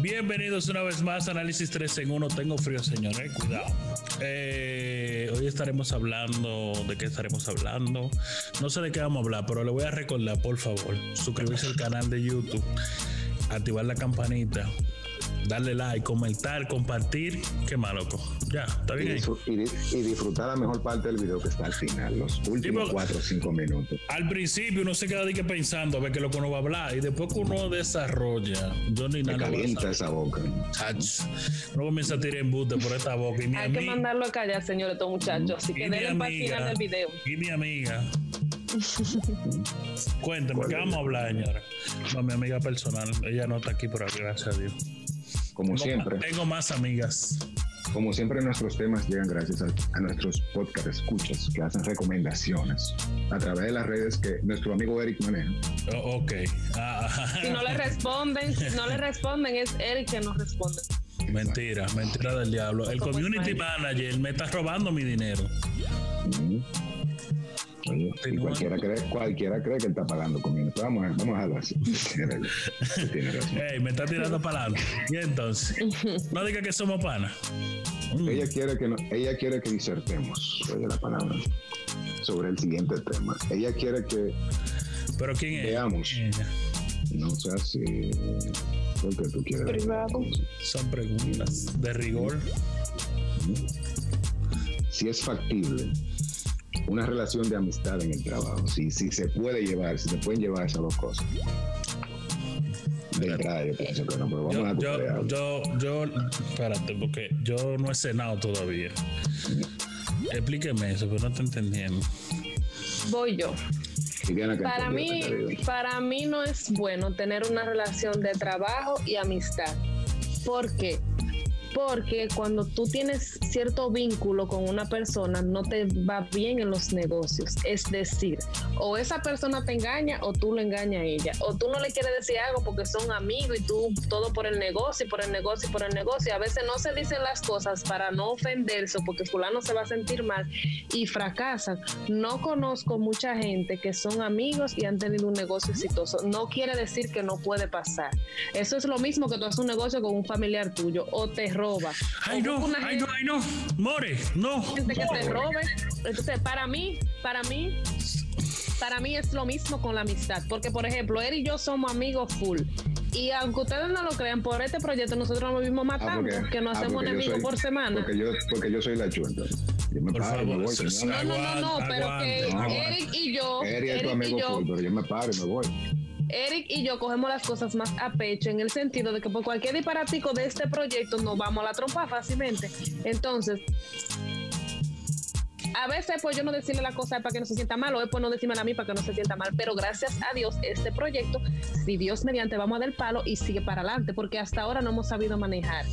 Bienvenidos una vez más a Análisis 3 en 1. Tengo frío, señores. Cuidado. Eh, hoy estaremos hablando. ¿De qué estaremos hablando? No sé de qué vamos a hablar, pero le voy a recordar, por favor, suscribirse al canal de YouTube, activar la campanita, darle like, comentar, compartir. Qué más, loco. Ya, está bien. Y, ahí? disfr- y di- y disfrutar la mejor parte del video que está al final, los últimos porque- 4 o 5 minutos. Al principio uno se queda de que pensando a ver qué es lo que uno va a hablar y después que uno desarrolla, yo ni Me nada. calienta esa boca. Chach. Uno comienza a tirar embute por esta boca y mi Hay que amiga. mandarlo a callar, señores, estos muchachos. Así que denle para el final del video. Y mi amiga. Cuéntame, ¿qué vamos a hablar, señora? No, mi amiga personal. Ella no está aquí, pero gracias a Dios. Como Tengo siempre, Tengo más amigas. como siempre nuestros temas llegan gracias a, a nuestros podcast escuchas que hacen recomendaciones a través de las redes que nuestro amigo Eric maneja. Oh, ok. Ah, Si no le responden, si no le responden, es él que nos responde. mentira, mentira del diablo. El ¿Cómo community manager me está robando mi dinero. Mm. Y cualquiera cree, cualquiera cree que él está pagando conmigo. Vamos a, vamos a dejarlo así. Tiene razón. Tiene razón. Ey, me está tirando para adelante. Y entonces, no diga que somos panas. Mm. Ella quiere que no- ella quiere que disertemos, oye la palabra, sobre el siguiente tema. Ella quiere que Pero ¿quién es? Veamos. ¿Quién es ella? no sea así, porque tú quieres. Privado. Son preguntas de rigor. Si es factible una relación de amistad en el trabajo, si, si se puede llevar, si se pueden llevar esas dos cosas. Yo pienso que no, pero vamos Yo, a yo, yo, yo, espérate, porque yo no he cenado todavía. Explíqueme eso, pero no te entendiendo. Voy yo. Para mí, para mí no es bueno tener una relación de trabajo y amistad. ¿Por qué? Porque cuando tú tienes cierto vínculo con una persona, no te va bien en los negocios. Es decir, o esa persona te engaña o tú le engañas a ella. O tú no le quieres decir algo porque son amigos y tú todo por el negocio y por el negocio y por el negocio. A veces no se dicen las cosas para no ofenderse porque fulano se va a sentir mal y fracasan. No conozco mucha gente que son amigos y han tenido un negocio exitoso. No quiere decir que no puede pasar. Eso es lo mismo que tú haces un negocio con un familiar tuyo o te roba. Ay, no, ay, no, ay, no. More, no. gente que te robe. Entonces, para mí, para mí, para mí es lo mismo con la amistad. Porque, por ejemplo, él y yo somos amigos full. Y aunque ustedes no lo crean, por este proyecto nosotros nos vivimos Ah, matando, porque- que nos ah, hacemos enemigos soy- por semana. Porque yo, porque yo soy la chulta. Yo me Por paro me voy. No, no, no, no, Aguanta, pero que aguanta. Eric y yo, Eric es tu Eric y amigo yo, full, pero yo me paro y me voy. Eric y yo cogemos las cosas más a pecho en el sentido de que por cualquier disparatico de este proyecto nos vamos a la trompa fácilmente. Entonces, a veces pues yo no decirle la cosa para que no se sienta mal o es por no decirme a mí para que no se sienta mal, pero gracias a Dios este proyecto, si Dios mediante vamos a dar palo y sigue para adelante, porque hasta ahora no hemos sabido manejar.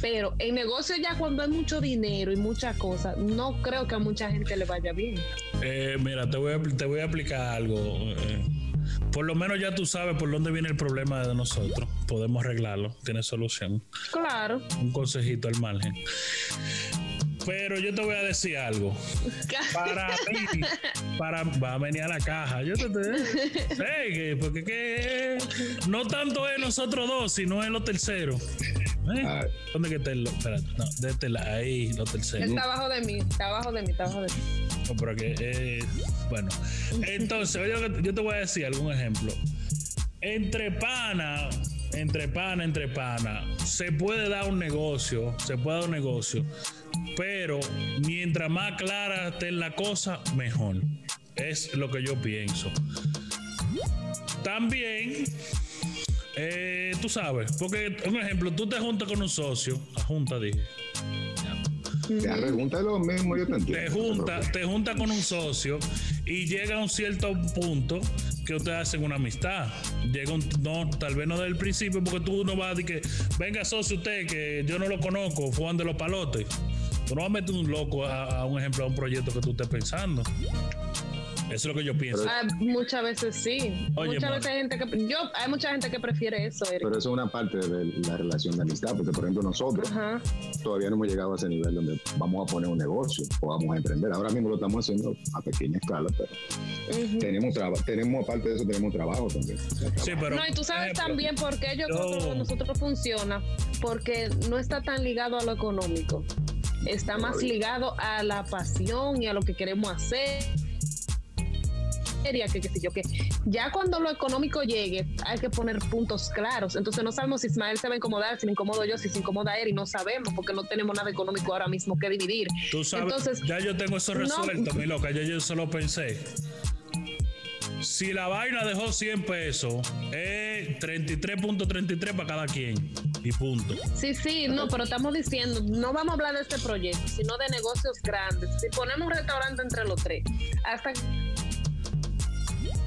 Pero en negocio ya cuando hay mucho dinero y muchas cosas, no creo que a mucha gente le vaya bien. Eh, mira, te voy, a, te voy a explicar algo. eh. Por lo menos ya tú sabes por dónde viene el problema de nosotros. Podemos arreglarlo. Tiene solución. Claro. Un consejito al margen. Pero yo te voy a decir algo. Para mí, para, va a venir a la caja. Yo te, te que- porque que no tanto es nosotros dos, sino es lo tercero. ¿Eh? ¿Dónde que está el lo- espérate, no, de este lado, ahí, lo tercero. Está abajo de mí, está abajo de mí, está abajo de mí. Pero que, eh, bueno. Entonces, oye, yo te voy a decir algún ejemplo. Entre pana, entre pana, entre pana, se puede dar un negocio, se puede dar un negocio, pero mientras más clara esté la cosa, mejor. Es lo que yo pienso. También, eh, tú sabes, porque un ejemplo, tú te juntas con un socio, junta dije, Ya, pregunta lo mismo, yo te entiendo. te junta, te junta con un socio y llega a un cierto punto que ustedes hacen una amistad. Llega un, no, tal vez no del principio, porque tú no vas a decir que venga socio usted, que yo no lo conozco, Juan de los Palotes. Tú no vas a meter un loco a, a un ejemplo, a un proyecto que tú estés pensando. Eso es lo que yo pienso. Ah, muchas veces sí. Oye, muchas veces hay gente que yo hay mucha gente que prefiere eso, Eric. Pero eso es una parte de la relación de amistad, porque por ejemplo nosotros Ajá. todavía no hemos llegado a ese nivel donde vamos a poner un negocio o vamos a emprender. Ahora mismo lo estamos haciendo a pequeña escala, pero tenemos trabajo, tenemos aparte de eso tenemos trabajo también. O sea, Sí, pero. no, y tú sabes ejemplo, también por qué yo creo que yo- con nosotros funciona, porque no está tan ligado a lo económico, está más ligado a la pasión y a lo que queremos hacer. Y a Que, qué sé yo, que ya cuando lo económico llegue hay que poner puntos claros. Entonces no sabemos si Ismael se va a incomodar, si me incomodo yo, si se incomoda él y no sabemos porque no tenemos nada económico ahora mismo que dividir. Tú sabes, Entonces, ya yo tengo eso no- resuelto, mi loca. Ya yo solo pensé. Si la vaina dejó 100 pesos, es 33.33 para cada quien. Y punto. Sí, sí, no, pero estamos diciendo, no vamos a hablar de este proyecto, sino de negocios grandes. Si ponemos un restaurante entre los tres, hasta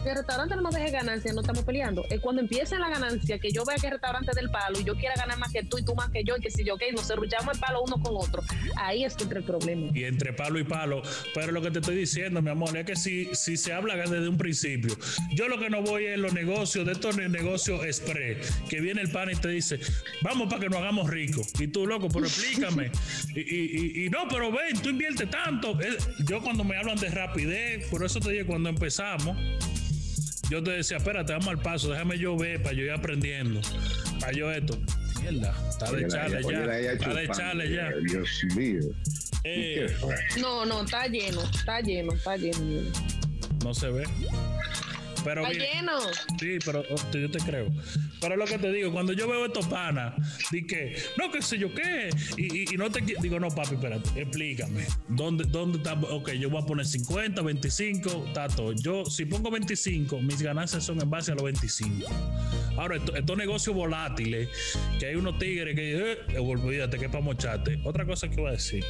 que el restaurante no nos deje ganancia, no estamos peleando. Es cuando empiece la ganancia, que yo vea que el restaurante es del palo y yo quiera ganar más que tú y tú más que yo, y que si yo, ok, nos cerruchamos el palo uno con otro. Ahí es que entra el problema. Y entre palo y palo. Pero lo que te estoy diciendo, mi amor, es que si, si se habla desde un principio, yo lo que no voy es los negocios, de estos ne- negocios express, que viene el pan y te dice, vamos para que nos hagamos ricos. Y tú, loco, pero explícame. y, y- y- y no, pero ven, tú inviertes tanto. Yo cuando me hablan de rapidez, por eso te dije cuando empezamos, yo te decía, espérate, vamos al paso, déjame yo ver para yo ir aprendiendo. Para yo esto. Mierda, está de chale ya. Está de chupando, chale ya. Dios mío. Eh. No, no, está lleno, está lleno, está lleno. no se ve. Pero lleno. sí, pero oh, yo te creo. Pero lo que te digo, cuando yo veo estos panas, di que, no, qué sé yo qué, y, y- y no te digo, no, papi, espérate, explícame. ¿Dónde, ¿Dónde está? Ok, yo voy a poner 50, 25, está todo. Yo, si pongo 25, mis ganancias son en base a los 25. Ahora, esto- estos negocios volátiles, que hay unos tigres que, eh, olvídate que es para mocharte. Otra cosa que voy a decir,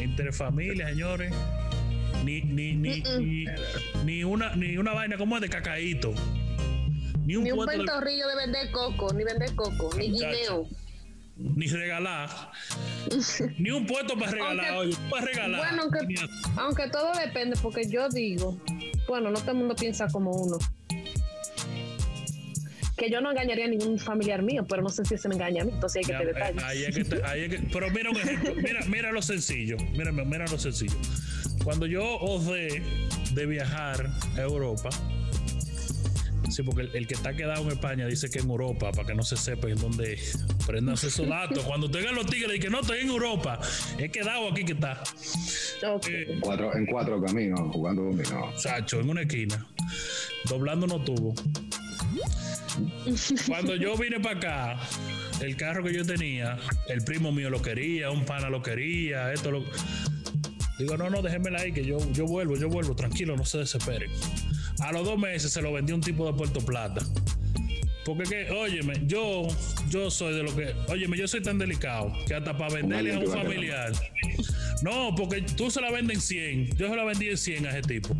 entre familias, señores, ni, ni, ni, ni, ni una, ni una vaina como es de cacaíto. Ni un, Ni un puesto de- vender coco, ni vender coco, ni guineo. ni regalar. ni un puesto para regalar. Aunque- Oye, para regalar. Bueno, aunque, todo depende, porque yo digo, bueno, no todo el mundo piensa como uno. Que yo no engañaría a ningún familiar mío, pero no sé si se me engaña a mí, entonces hay que te eh, detalles. ahí es que ahí es que- pero mira un ejemplo, mira, mira lo sencillo, mira, mira lo sencillo. Cuando yo osé de viajar a Europa, sí, porque el, el que está quedado en España dice que en Europa, para que no se sepa en dónde prendan esos datos. Cuando tengan los tigres y que no estoy en Europa, he quedado aquí que está, Ok. eh, En cuatro, en cuatro caminos, jugando dominó. Sacho, en una esquina, doblando unos tubos. Cuando yo vine para acá, el carro que yo tenía, el primo mío lo quería, un pana lo quería, esto lo. Digo, no, no, déjenmela ahí, que yo, yo vuelvo, yo vuelvo, tranquilo, no se desesperen. A los dos meses se lo vendí a un tipo de Puerto Plata. Porque que, óyeme, yo, yo soy de lo que, óyeme, yo soy tan delicado que hasta para venderle a un familiar. No, porque tú se la vendes en 100, yo se la vendí en 100 a ese tipo.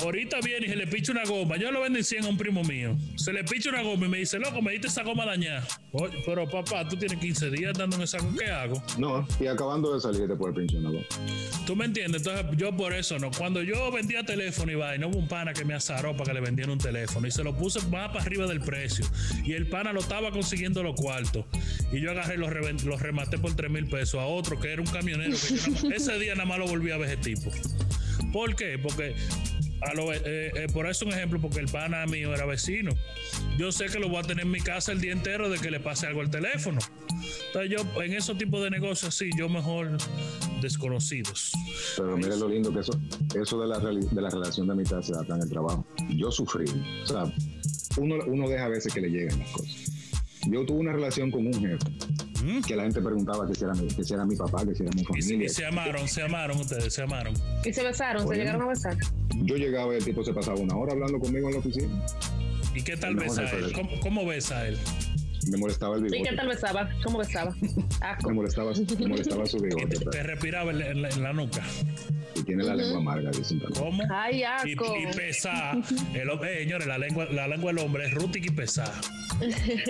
Ahorita viene y se le picha una goma. Yo lo vendo en 100 a un primo mío. Se le picha una goma y me dice, loco, me diste esa goma dañada. Oye, pero papá, tú tienes 15 días dando en esa goma. ¿Qué hago? No, y acabando de salir después del pensionado. ¿Tú me entiendes? Entonces, yo por eso no. Cuando yo vendía teléfono y vaina, hubo un pana que me azaró para que le vendieran un teléfono y se lo puse más para arriba del precio. Y el pana lo estaba consiguiendo los cuartos. Y yo agarré y los, los rematé por 3 mil pesos a otro que era un camionero. Que yo nada más- ese día nada más lo volví a ver ese tipo. ¿Por qué? Porque a lo- eh, eh, por eso un ejemplo, porque el pana mío era vecino. Yo sé que lo voy a tener en mi casa el día entero de que le pase algo al teléfono. Entonces yo en esos tipos de negocios sí, yo mejor desconocidos. Pero mire lo lindo que eso, eso de la, relación de amistad se da acá en el trabajo. Yo sufrí. O sea, uno deja a veces que le lleguen las cosas. Yo tuve una relación con un jefe ¿Mm? que la gente preguntaba que si era mi, que si era mi papá, que si era mi Y, se- familia. y se amaron, se amaron ustedes, se amaron. Y se besaron, se llegaron a besar. Yo llegaba y el tipo se pasaba una hora hablando conmigo en la oficina. ¿Y qué tal besa él? ¿Cómo, cómo besa a él? Me molestaba el ¿Y bigote. qué tal besaba? ¿Cómo besaba? Asco. Me molestaba, me molestaba su Y bigote. te, respiraba en la, en la- en la nuca. Y tiene la lengua amarga, dicen también. ¿Cómo? Ay, Y, asco. y pesa. El, hom- eh, señores, la lengua, la lengua del hombre es rútica y pesada.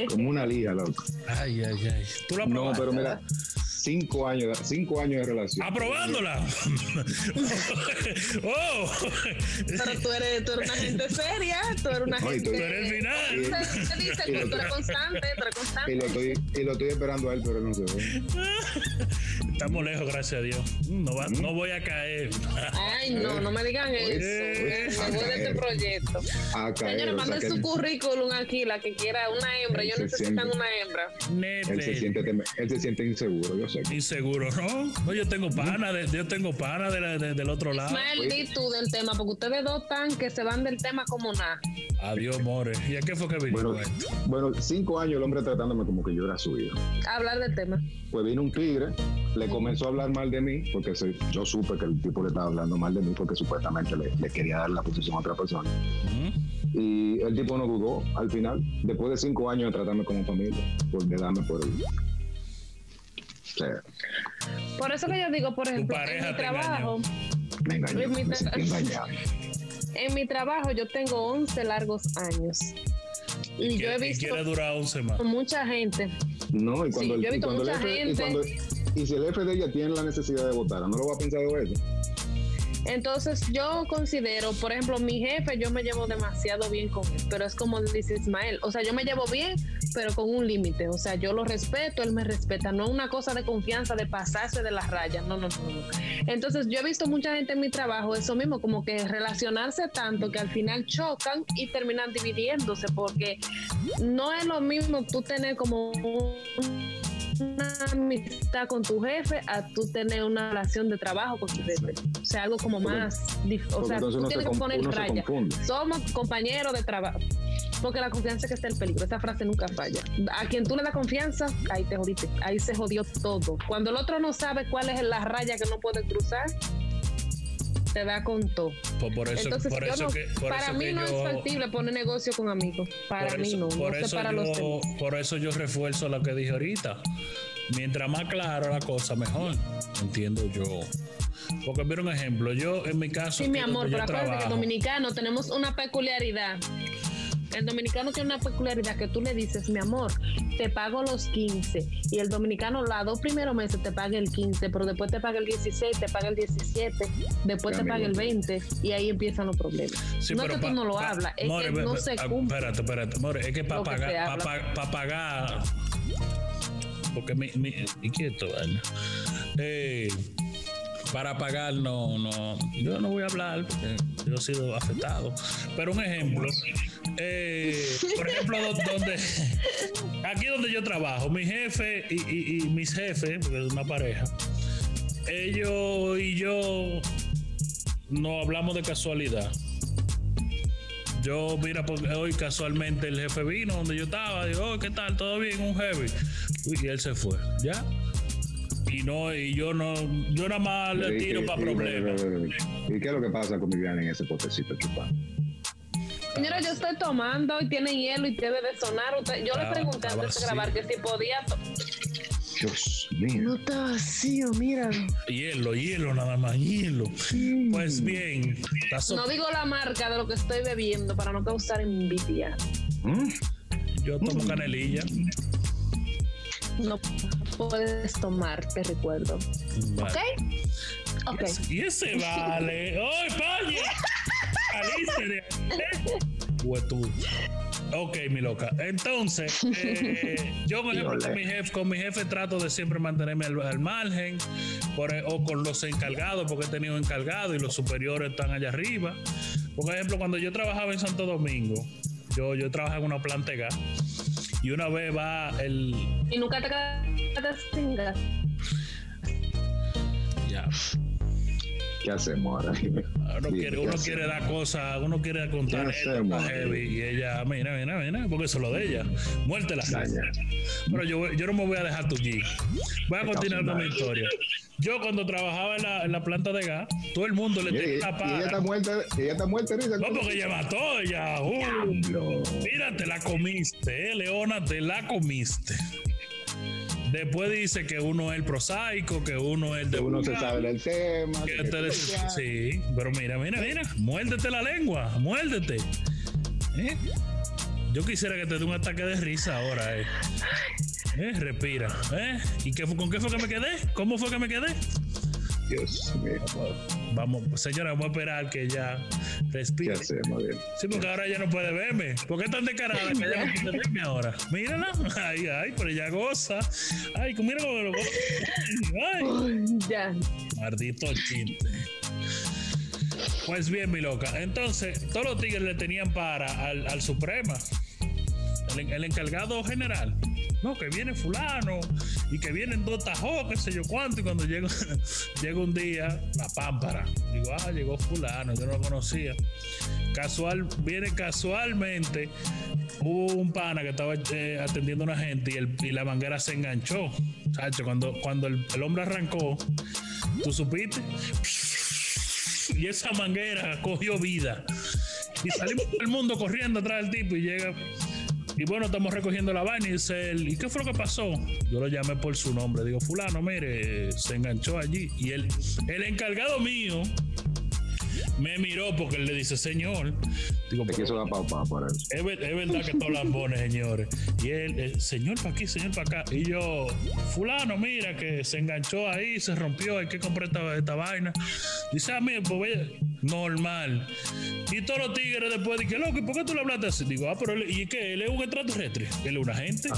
Como una liga, loco. Ay, ay, ay. ¿Tú la No, probaste? pero mira, cinco años, cinco años de relación. Aprobándola. oh. Pero tú eres, tú eres una gente seria, tú eres una No, y gente. tú- Tú eres el final. Se dice que tú eres constante, tú eres Y constante. lo estoy, y lo estoy esperando a él, pero no se ve. Estamos lejos, gracias a Dios. No, va- no voy a caer. Ay, no, no me digan eso. Eh, Me voy de este proyecto. A caer, Señores, o sea su currículum aquí, la que quiera una hembra. Yo necesitan siente- una hembra. él se Nete. siente, él se siente inseguro, yo sé. Inseguro, ¿no? No, yo tengo pana, de, yo tengo pana de la- de- del otro lado. Ismael, di tú del tema, porque ustedes dos están que se van del tema como nada. Adiós, more. ¿Y a qué fue que vino bueno, cinco años el hombre tratándome como que yo era su hijo. Hablar del tema. Pues vino un tigre, le comenzó a hablar mal de mí, porque se- yo supe que el tipo le estaba hablando mal de mí porque supuestamente le, le quería dar la posición a otra persona. Y el tipo no dudó al final, después de cinco años de tratarme como familia, pues de darme por el... O sea, Por eso que yo digo, por ejemplo, en mi trabajo, me engañó, mi me en mi trabajo yo tengo 11 largos años. Y, Y, yo he y visto quiere durar 11 más. mucha gente. No, y cuando, Sí, el- yo he y visto el mucha jefe- y, gente- cuando- y si el de ella tiene la necesidad de votar, ¿no lo va a pensar dos veces? Entonces yo considero, por ejemplo, mi jefe, yo me llevo demasiado bien con él, pero es como dice Ismael, o sea, yo me llevo bien, pero con un límite, o sea, yo lo respeto, él me respeta, no es una cosa de confianza, de pasarse de las rayas, no, no, no, no. Entonces yo he visto mucha gente en mi trabajo, eso mismo, como que relacionarse tanto que al final chocan y terminan dividiéndose, porque no es lo mismo tú tener como un amistad con tu jefe a tú tener una relación de trabajo con tu jefe. O sea, algo como Porque- más. O sea, tú se, tienes que poner raya. Somos compañeros de trabajo. Porque la confianza es que está el peligro. Esa frase nunca falla. A quien tú le das confianza, ahí te jodiste. Ahí se jodió todo. Cuando el otro no sabe cuál es la raya que no puede cruzar, te da con todo. Pues por eso, Entonces, por yo eso no- que, por para eso mí que no yo, es factible poner negocio con amigos. Para mí eso, no. por no eso para los yo, demás. por eso yo refuerzo lo que dije ahorita. Mientras más claro la cosa, mejor. Entiendo yo. Porque mira un ejemplo, yo en mi caso, Sí, mi amor, pero acuérdate que el trabajo, dominicano tenemos una peculiaridad. El dominicano tiene una peculiaridad que tú le dices, mi amor, te pago los 15. Y el dominicano los dos primeros meses te paga el 15, pero después te paga el 16, te paga el 17, después te paga el amigo. 20 y ahí empiezan los problemas. Sí, no es que tú pa- no lo pa- hablas, es more, que no se ah, cumple. Espérate, espérate, more, es que para pagar, para habla. pagar, porque mi, mi, ¿y quieto? Eh, para pagar no, no, yo no voy a hablar porque yo he sido afectado. Pero un ejemplo, eh, por ejemplo, do- donde aquí donde yo trabajo, mi jefe y, y- y mis jefes, porque es una pareja, ellos y yo no hablamos de casualidad. Yo, mira, porque hoy casualmente el jefe vino donde yo estaba, digo, oh, ¿qué tal? ¿Todo bien? Un. Uy, y él se fue, ¿ya? Y no, y yo no, yo nada más le tiro para problemas. ¿Y qué es lo que pasa con Viviana en ese potecito chupando? Señora, yo estoy tomando y tiene hielo y debe de sonar. Usted- yo Ah, le pregunté ah, antes de grabar que si podía. Dios mío. está vacío, mira. Hielo, hielo, nada más, hielo. Pues bien, está so- No digo la marca de lo que estoy bebiendo para no causar envidia. ¿Mm? yo tomo canelilla. No puedes tomar, te recuerdo. Vale. ¿Ok? Ok. Y ese vale. ¡Oh, España! Saliste de ahí. Huetudo. Ok, mi loca. Entonces, eh, yo por ejemplo, con mi, jefe, con mi jefe trato de siempre mantenerme al, al margen por- o con los encargados, porque he tenido encargados y los superiores están allá arriba. Por ejemplo, cuando yo trabajaba en Santo Domingo, yo, yo trabajaba en una planta de gas y una vez va el... Y nunca te quedaste sin gas. Ya, ¿Qué hacemos ahora? Uno, quiere, dar cosas, uno quiere contar heavy y ella, mira, mira, mira, porque eso es lo de ella. Muerte la Daña. Pero yo, yo no me voy a dejar tu G. Voy a continuar con mi historia. Yo cuando trabajaba en la, en la planta de gas, todo el mundo le tenía y una ella paga. está muerta, ella está muerta, Risa. No, porque ella mató, ella. uh, mira, te la comiste, eh, Leona, te la comiste. Después dice que uno es el prosaico, que uno es el de Uno se sabe del tema. Que que- te sí, pero mira, mira, mira, muérdete la lengua, muérdete. ¿Eh? Yo quisiera que te dé un ataque de risa ahora, eh. Eh, respira. ¿Eh? ¿Y qué, con qué fue que me quedé? ¿Cómo fue que me quedé? Dios mío. Vamos, señora, vamos a esperar que ella ¿Qué respire. hacemos? Bien? Sí, porque ahora ella no puede verme. ¿Por qué tan descarada que ella no puede verme ahora? Mírala. Ay, ay, pero ella goza. Ay, mira cómo lo goza. Ay. Ya. Maldito chiste. Pues bien, mi loca. Entonces, todos los tigres le tenían para al, al Suprema. El, el encargado general. No, que viene fulano y que vienen dos tajos, qué sé yo cuánto. Y cuando llega, llega un día, la pámpara. Digo, ah, llegó fulano, yo no lo conocía. Casual, viene casualmente. Hubo un pana que estaba eh, atendiendo a una gente y, el- y la manguera se enganchó. Chacho, cuando, cuando el, el hombre arrancó, ¿tú supiste? Y esa manguera cogió vida. Y salimos todo el mundo corriendo atrás del tipo y llega. Y bueno, estamos recogiendo la vaina y dice él, ¿y qué fue lo que pasó? Yo lo llamé por su nombre. Digo, fulano, mire, se enganchó allí. Y él, el encargado mío me miró porque él le dice, señor. Digo, Te "Pero quiso dar papá por eso. es, ver- es verdad que todos lambones, señores. Y él, eh, señor para aquí, señor para acá. Y yo, fulano, mira que se enganchó ahí, se rompió, hay que comprar esta, esta vaina. Dice, ah, mira, pues vaya, normal. Y todos los tigres después dicen, loco, ¿y por qué tú le hablaste así? Digo, ah, pero él, ¿y qué? ¿Él es un extraterrestre? ¿Él es un agente?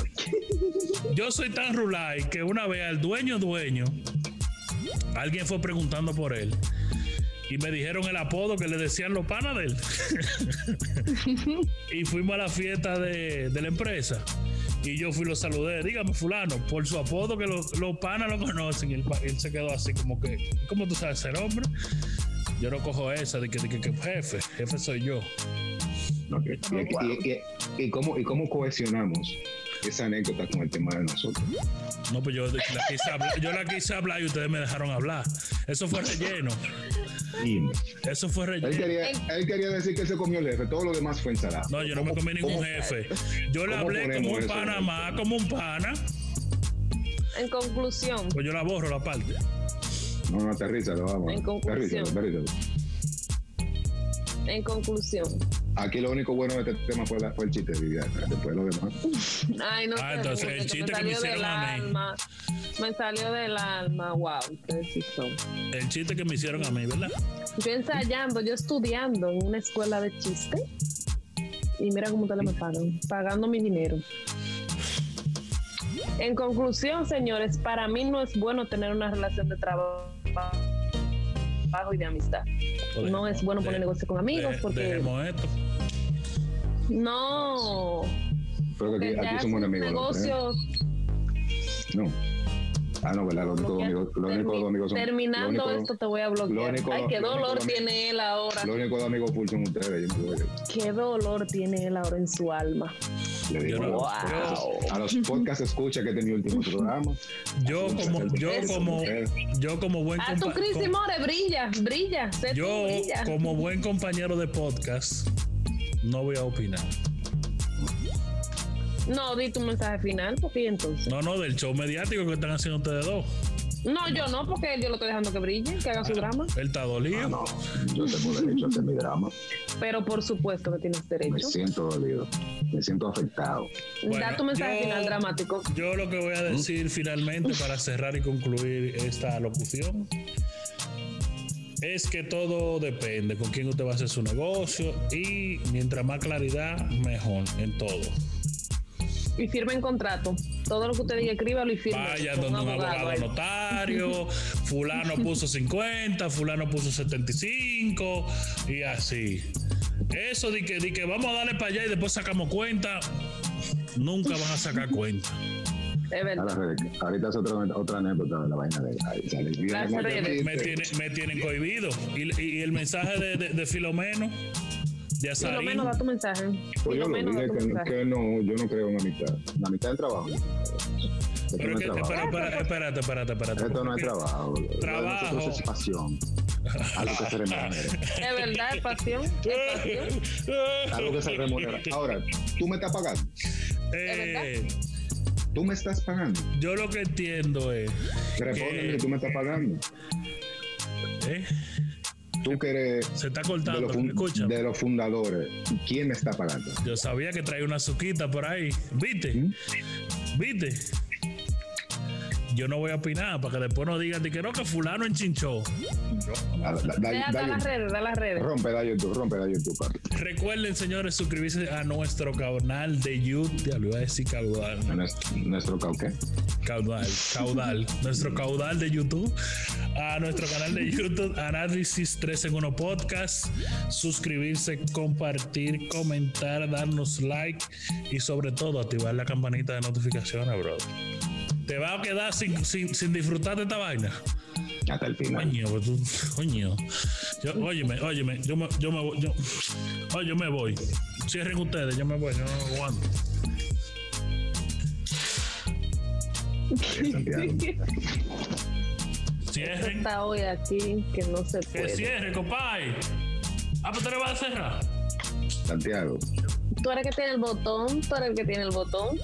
Yo soy tan rulay que una vez al dueño dueño, alguien fue preguntando por él. Y me dijeron el apodo que le decían los panas de él. y fuimos a la fiesta de, de la empresa. Y yo fui y lo saludé. Dígame, fulano, por su apodo que los, los panas lo conocen. Y él, él se quedó así como que, ¿cómo tú sabes ser hombre? Yo no cojo esa de que, de que, que jefe, jefe soy yo. Ok. Y, y- y- y cómo, ¿Y cómo cohesionamos esa anécdota con el tema de nosotros? No, pues yo la quise hablar, yo la quise hablar y ustedes me dejaron hablar. Eso fue relleno. Eso fue Él relleno. quería, él quería decir que se comió el jefe, todo lo demás fue ensalada. No, yo no me comí ningún jefe. Yo le hablé como un eso? pana más, como un pana. En conclusión, Pues yo la borro la parte. No, no, aterrízalo, vamos. En conclusión. Aterrízalo, aterrízalo. en conclusión. Aquí lo único bueno de este tema fue, la- fue el chiste de Viviana. Después lo demás. Ay, no Ah, te entonces, el chiste que me salió hicieron del a mí. alma. Me salió del alma, wow, ustedes sí son. El chiste que me hicieron a mí, ¿verdad? Yo ensayando, yo estudiando en una escuela de chiste. Y mira cómo ustedes me pagan, pagando mi dinero. En conclusión, señores, para mí no es bueno tener una relación de trabajo y de amistad. No es bueno poner de- negocio con amigos de- porque Dejemos esto. no. Pero que aquí, somos un enemigos. los tres. negocio No. Ah, no, ¿verdad? Únicos bloquear- amigos, los únicos dos amigos son. Terminando los únicos- esto te voy a bloquear. único- Ay, qué lo único dolor dos- tiene él ahora. Los únicos dos amigos full son ustedes. Yo Qué dolor tiene él ahora en su alma. Le digo no- a, los podcasts- a los podcast escucha que es mi último programa. Yo como, yo como, yo como buen Ah, tú, compa- Cris com- More, brilla, brilla. Yo brilla. como buen compañero de podcast no voy a opinar. No, di tu mensaje final, porque ¿y entonces. No, no, del show mediático que están haciendo ustedes dos. No, yo no, porque yo lo estoy dejando que brille, que haga su drama. Él está dolido. Ah, no, yo tengo derecho a hacer mi drama. Pero por supuesto que tienes Me derecho. siento dolido. Me siento afectado. Bueno, da tu mensaje yo- final dramático. Yo lo que voy a decir finalmente para cerrar y concluir esta locución es que todo depende con quién usted va a hacer su negocio y mientras más claridad, mejor en todo. Y firmen contrato. Todo lo que usted diga, escríbalo y firme. Vaya con donde un abogado notario, fulano puso 50, fulano puso 75 y así. Eso de que, de que vamos a darle para allá y después sacamos cuenta, nunca van a sacar cuenta. Es verdad. Ahora, ahorita es otra, otra anécdota de la vaina de. Gracias, Rebeca. Me, tiene- me tienen cohibido. Y, y el mensaje de, de, de Filomeno, de Por lo Azarín, menos da tu mensaje. Pues yo lo lo menos dije que, mensaje. que no, yo no creo en amistad. La amistad es trabajo. Esto Pero no que, es trabajo. espera, espera, espérate, espérate, espérate. Esto no es trabajo. Lo de Trabajo. es pasión. Algo que se remunera. Es verdad, es pasión. Es pasión. Algo que se remunera. Ahora, tú me estás pagando. Eh, Tú me estás pagando. yo lo que entiendo es Respóndeme que que tú me estás pagando. eh, Tú que eres se está de cortando. los, fun- Escucha, de los fundadores. ¿Quién me está pagando? yo sabía que traía una suquita por ahí. ¿Viste? ¿Mm? ¿Viste? yo no voy a opinar para que después no digan de que no, que fulano en chinchó. Da- da- da- da da- las redes, da las redes. Rompe, da YouTube, rompe, da YouTube, papi. Recuerden, señores, suscribirse a nuestro canal de YouTube. Ya lo iba a decir caudal. A Nuestro, nuestro cauque. Caudal, caudal. nuestro caudal de YouTube. A nuestro canal de YouTube, Análisis 3 en 1 Podcast. Suscribirse, compartir, comentar, darnos like y sobre todo activar la campanita de notificaciones, bro. ¿Te va a quedar sin, sin, sin disfrutar de esta vaina? Hasta el final. Coño, pues tú, coño. Yo, óyeme, óyeme, yo me, yo me voy, yo, yo me voy. Cierren ustedes, yo me voy, yo no aguanto. Cierren. Está hoy aquí que no se Que puede. cierre, compadre. Ah, pues te le vas a cerrar. Santiago. Tú eres el que tiene el botón, tú eres el que tiene el botón.